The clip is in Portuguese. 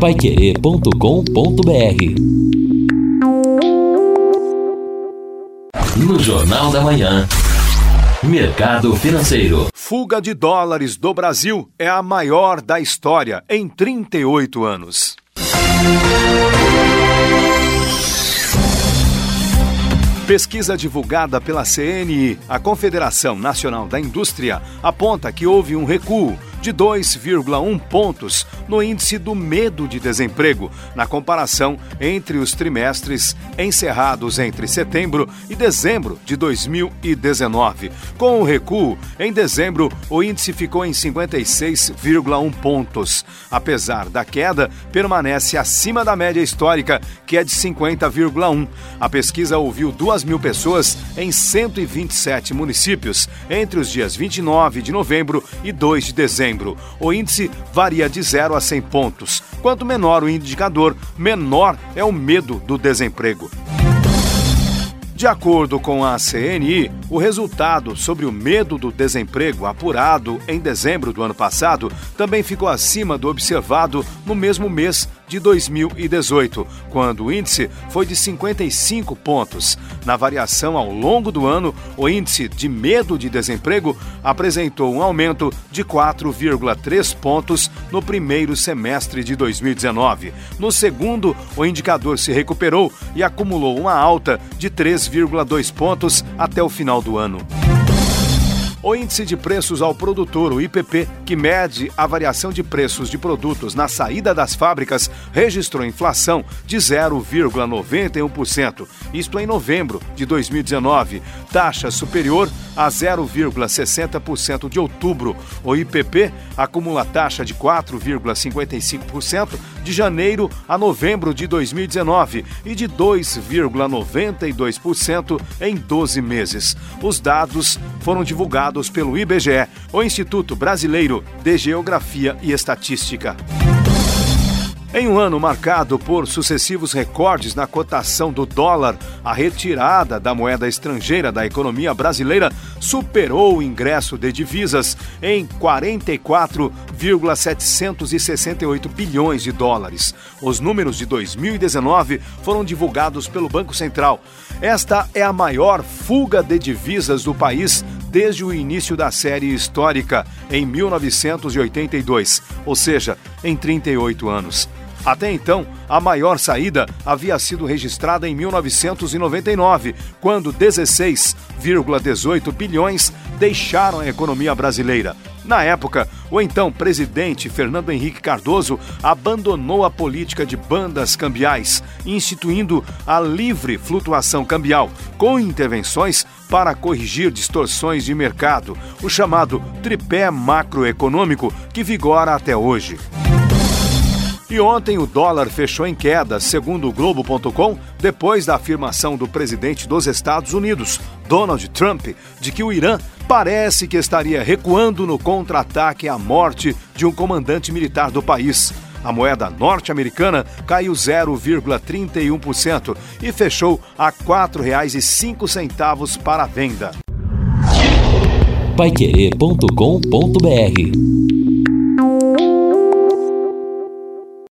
paiquerê.com.br No Jornal da Manhã, Mercado Financeiro. Fuga de dólares do Brasil é a maior da história em 38 anos. Pesquisa divulgada pela CNI, a Confederação Nacional da Indústria, aponta que houve um recuo de 2,1 pontos no índice do medo de desemprego, na comparação entre os trimestres encerrados entre setembro e dezembro de 2019. Com o recuo, em dezembro, o índice ficou em 56,1 pontos. Apesar da queda, permanece acima da média histórica, que é de 50,1. A pesquisa ouviu 2 mil pessoas em 127 municípios entre os dias 29 de novembro e 2 de dezembro setembro. O índice varia de 0 a 100 pontos. Quanto menor o indicador, menor é o medo do desemprego. De acordo com a CNI, o resultado sobre o medo do desemprego apurado em dezembro do ano passado também ficou acima do observado no mesmo mês de 2018, quando o índice foi de 55 pontos. Na variação ao longo do ano, o índice de medo de desemprego apresentou um aumento de 4,3 pontos no primeiro semestre de 2019. No segundo, o indicador se recuperou e acumulou uma alta de 3,2 pontos até o final do ano. O índice de preços ao produtor, o IPP, que mede a variação de preços de produtos na saída das fábricas, registrou inflação de 0,91%, isto em novembro de 2019, taxa superior a 0,60% de outubro. O IPP acumula taxa de 4,55% de janeiro a novembro de 2019 e de 2,92% em 12 meses. Os dados foram divulgados pelo IBGE, o Instituto Brasileiro de Geografia e Estatística. Em um ano marcado por sucessivos recordes na cotação do dólar, a retirada da moeda estrangeira da economia brasileira superou o ingresso de divisas em 44,768 bilhões de dólares. Os números de 2019 foram divulgados pelo Banco Central. Esta é a maior fuga de divisas do país desde o início da série histórica, em 1982, ou seja, em 38 anos. Até então, a maior saída havia sido registrada em 1999, quando 16,18 bilhões deixaram a economia brasileira. Na época, o então presidente Fernando Henrique Cardoso abandonou a política de bandas cambiais, instituindo a livre flutuação cambial, com intervenções para corrigir distorções de mercado, o chamado tripé macroeconômico que vigora até hoje. E ontem o dólar fechou em queda, segundo o Globo.com, depois da afirmação do presidente dos Estados Unidos, Donald Trump, de que o Irã parece que estaria recuando no contra-ataque à morte de um comandante militar do país. A moeda norte-americana caiu 0,31% e fechou a R$ 4,05 para a venda. Paiquerê.com.br